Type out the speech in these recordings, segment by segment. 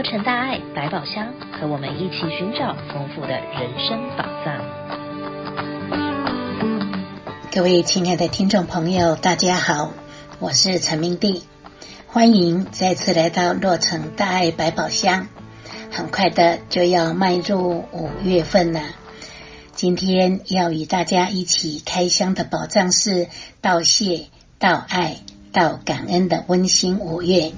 洛城大爱百宝箱，和我们一起寻找丰富的人生宝藏。各位亲爱的听众朋友，大家好，我是陈明娣，欢迎再次来到洛城大爱百宝箱。很快的就要迈入五月份了，今天要与大家一起开箱的宝藏是道谢、道爱、道感恩的温馨五月。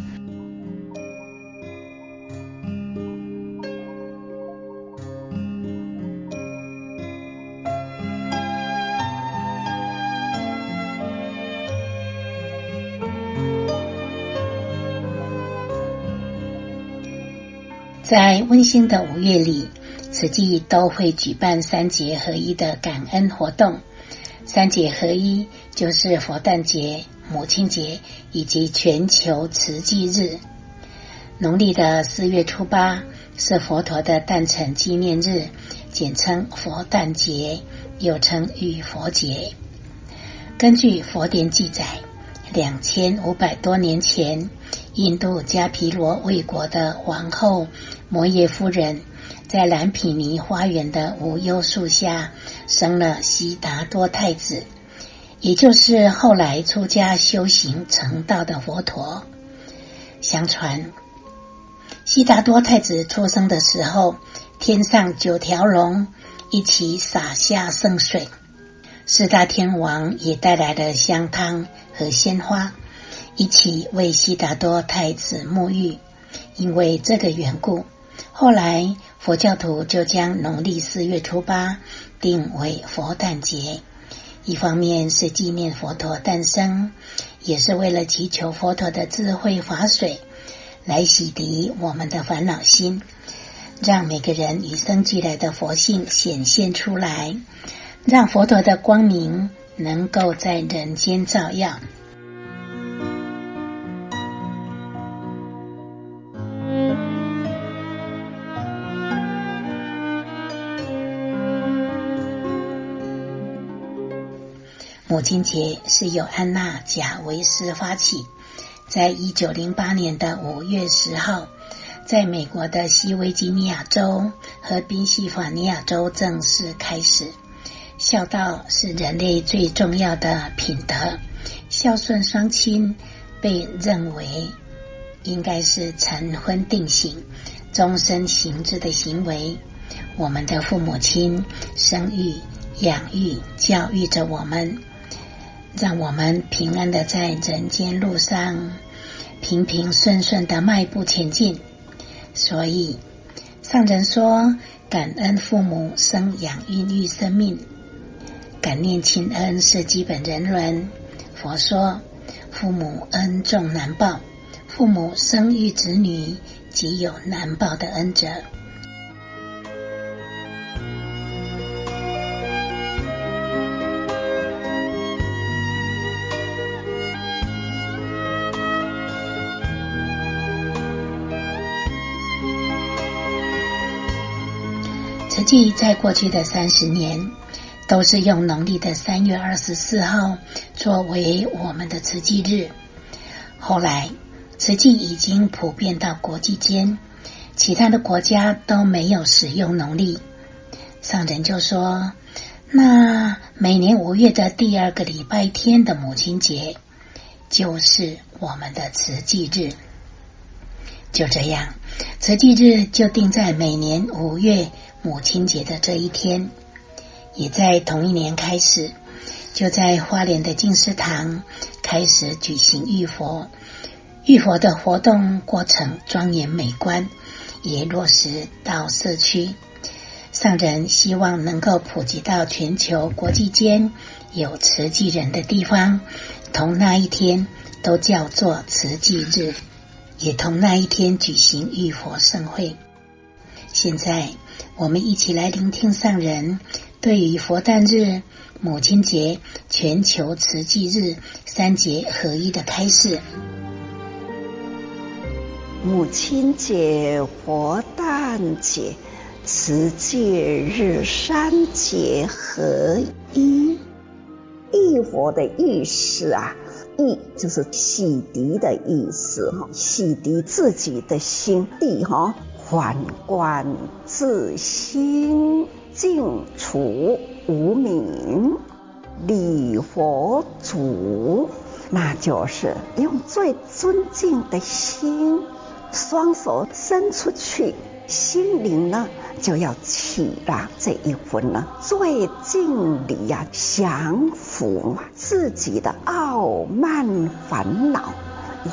在温馨的五月里，慈济都会举办三节合一的感恩活动。三节合一就是佛诞节、母亲节以及全球慈济日。农历的四月初八是佛陀的诞辰纪念日，简称佛诞节，又称浴佛节。根据佛典记载，两千五百多年前，印度迦毗罗卫国的王后。摩耶夫人在兰毗尼花园的无忧树下生了悉达多太子，也就是后来出家修行成道的佛陀。相传，悉达多太子出生的时候，天上九条龙一起洒下圣水，四大天王也带来了香汤和鲜花，一起为悉达多太子沐浴。因为这个缘故。后来，佛教徒就将农历四月初八定为佛诞节，一方面是纪念佛陀诞生，也是为了祈求佛陀的智慧法水来洗涤我们的烦恼心，让每个人与生俱来的佛性显现出来，让佛陀的光明能够在人间照耀。母亲节是由安娜·贾维斯发起，在一九零八年的五月十号，在美国的西维吉尼亚州和宾夕法尼亚州正式开始。孝道是人类最重要的品德，孝顺双亲被认为应该是成婚定型、终身行之的行为。我们的父母亲生育、养育、教育着我们。让我们平安的在人间路上平平顺顺的迈步前进。所以上人说：“感恩父母生养孕育生命，感念亲恩是基本人伦。”佛说：“父母恩重难报，父母生育子女，即有难报的恩泽。”慈济在过去的三十年，都是用农历的三月二十四号作为我们的慈济日。后来，慈济已经普遍到国际间，其他的国家都没有使用农历。上人就说：“那每年五月的第二个礼拜天的母亲节，就是我们的慈济日。”就这样，慈济日就定在每年五月。母亲节的这一天，也在同一年开始，就在花莲的静思堂开始举行浴佛。浴佛的活动过程庄严美观，也落实到社区。上人希望能够普及到全球国际间有慈济人的地方，同那一天都叫做慈济日，也同那一天举行浴佛盛会。现在。我们一起来聆听上人对于佛诞日、母亲节、全球慈济日三节合一的开示。母亲节、佛诞节、慈济日三节合一，浴佛的意思啊，意就是洗涤的意思哈，洗涤自己的心地哈，反观自心，净除无明，礼佛祖，那就是用最尊敬的心，双手伸出去。心灵呢，就要起了这一分呢，最敬礼呀，降服自己的傲慢烦恼，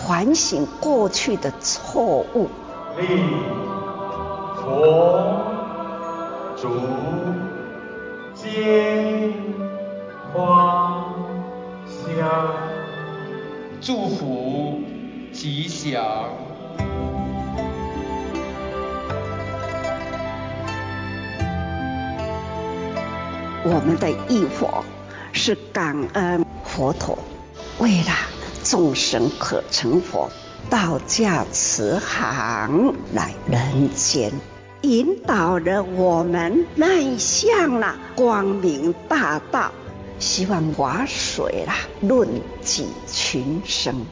反省过去的错误。礼佛祖接花香，祝福吉祥。我们的忆佛是感恩佛陀，为了众生可成佛，道驾慈航来人间，引导着我们迈向了光明大道。希望法水啦，润济群生。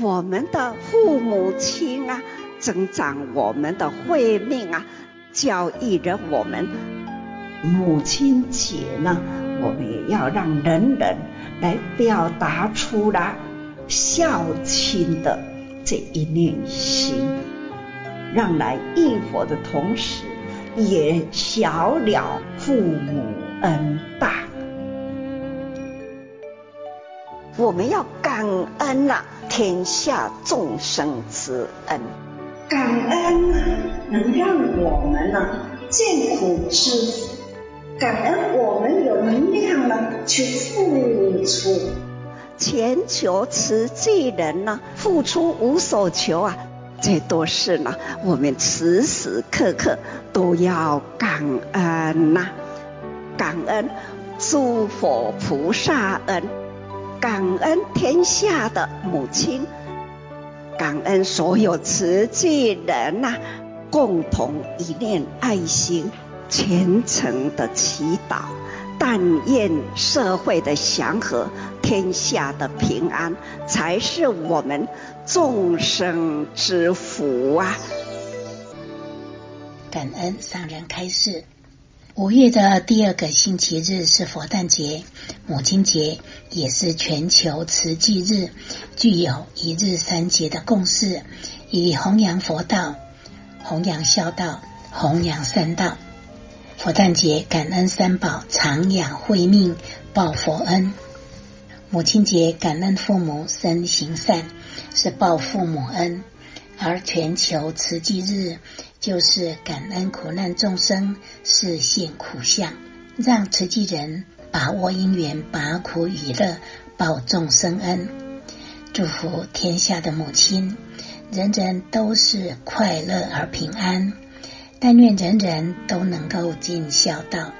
我们的父母亲啊。增长我们的慧命啊，教育着我们。母亲节呢，我们也要让人人来表达出来孝亲的这一念心，让来忆佛的同时，也晓了父母恩大。我们要感恩啊，天下众生之恩。感恩，能让我们呢见苦知福；感恩我们有能量呢去付出。全球慈济人呢，付出无所求啊，这都是呢我们时时刻刻都要感恩呐、感恩诸佛菩萨恩，感恩天下的母亲。感恩所有慈济人呐、共同一念爱心，虔诚的祈祷，但愿社会的祥和，天下的平安，才是我们众生之福啊！感恩上人开示。五月的第二个星期日是佛诞节，母亲节也是全球慈济日，具有一日三节的共识，以弘扬佛道、弘扬孝道、弘扬善道。佛诞节感恩三宝长养慧命报佛恩，母亲节感恩父母身行善，是报父母恩，而全球慈济日。就是感恩苦难众生示现苦相，让慈济人把握因缘，把苦与乐，报众生恩，祝福天下的母亲，人人都是快乐而平安。但愿人人都能够尽孝道。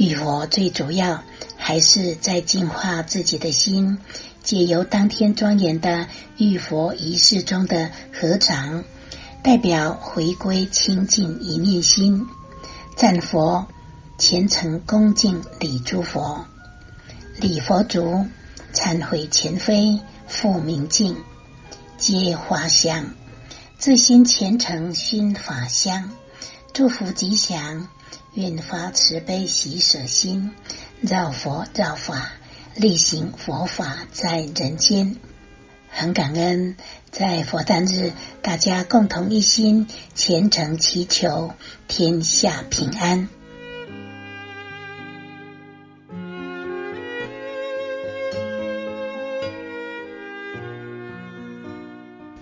忆佛最主要。还是在净化自己的心，借由当天庄严的忆佛仪式中的合掌，代表回归清净一念心，赞佛虔诚恭敬礼诸佛，礼佛足忏悔前非复明镜，接花香，自心虔诚熏法香，祝福吉祥，愿发慈悲喜舍心。造佛造法，力行佛法在人间。很感恩，在佛诞日，大家共同一心，虔诚祈求天下平安。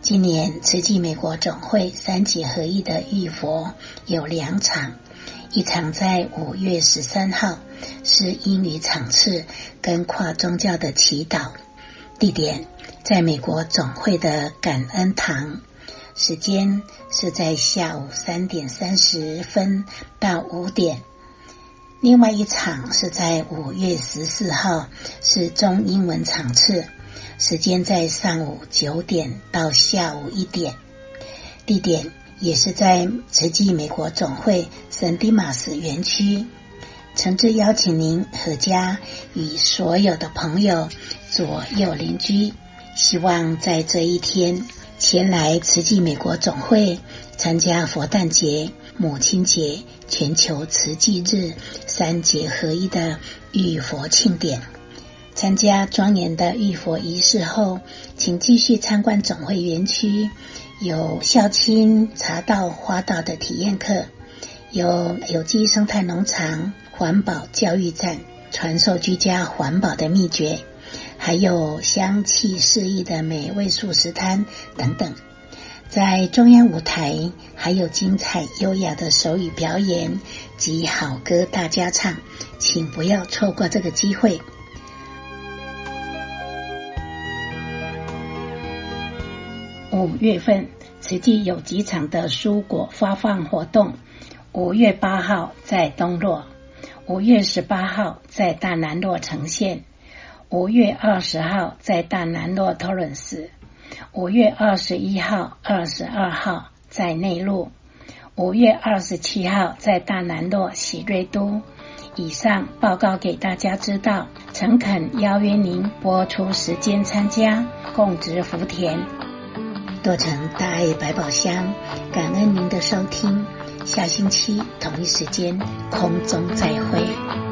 今年慈济美国总会三节合一的忆佛有两场。一场在五月十三号，是英语场次跟跨宗教的祈祷，地点在美国总会的感恩堂，时间是在下午三点三十分到五点。另外一场是在五月十四号，是中英文场次，时间在上午九点到下午一点，地点也是在慈济美国总会圣地马斯园区。诚挚邀请您阖家与所有的朋友、左右邻居，希望在这一天前来慈济美国总会参加佛诞节、母亲节、全球慈济日三节合一的浴佛庆典。参加庄严的浴佛仪式后，请继续参观总会园区，有孝亲茶道、花道的体验课，有有机生态农场。环保教育站传授居家环保的秘诀，还有香气四溢的美味素食摊等等。在中央舞台还有精彩优雅的手语表演及好歌大家唱，请不要错过这个机会。五月份，慈济有几场的蔬果发放活动。五月八号在东洛。五月十八号在大南洛呈现，五月二十号在大南洛托伦斯，五月二十一号、二十二号在内陆，五月二十七号在大南洛喜瑞都。以上报告给大家知道，诚恳邀约您拨出时间参加，共植福田。多成大爱百宝箱，感恩您的收听。下星期同一时间空中再会。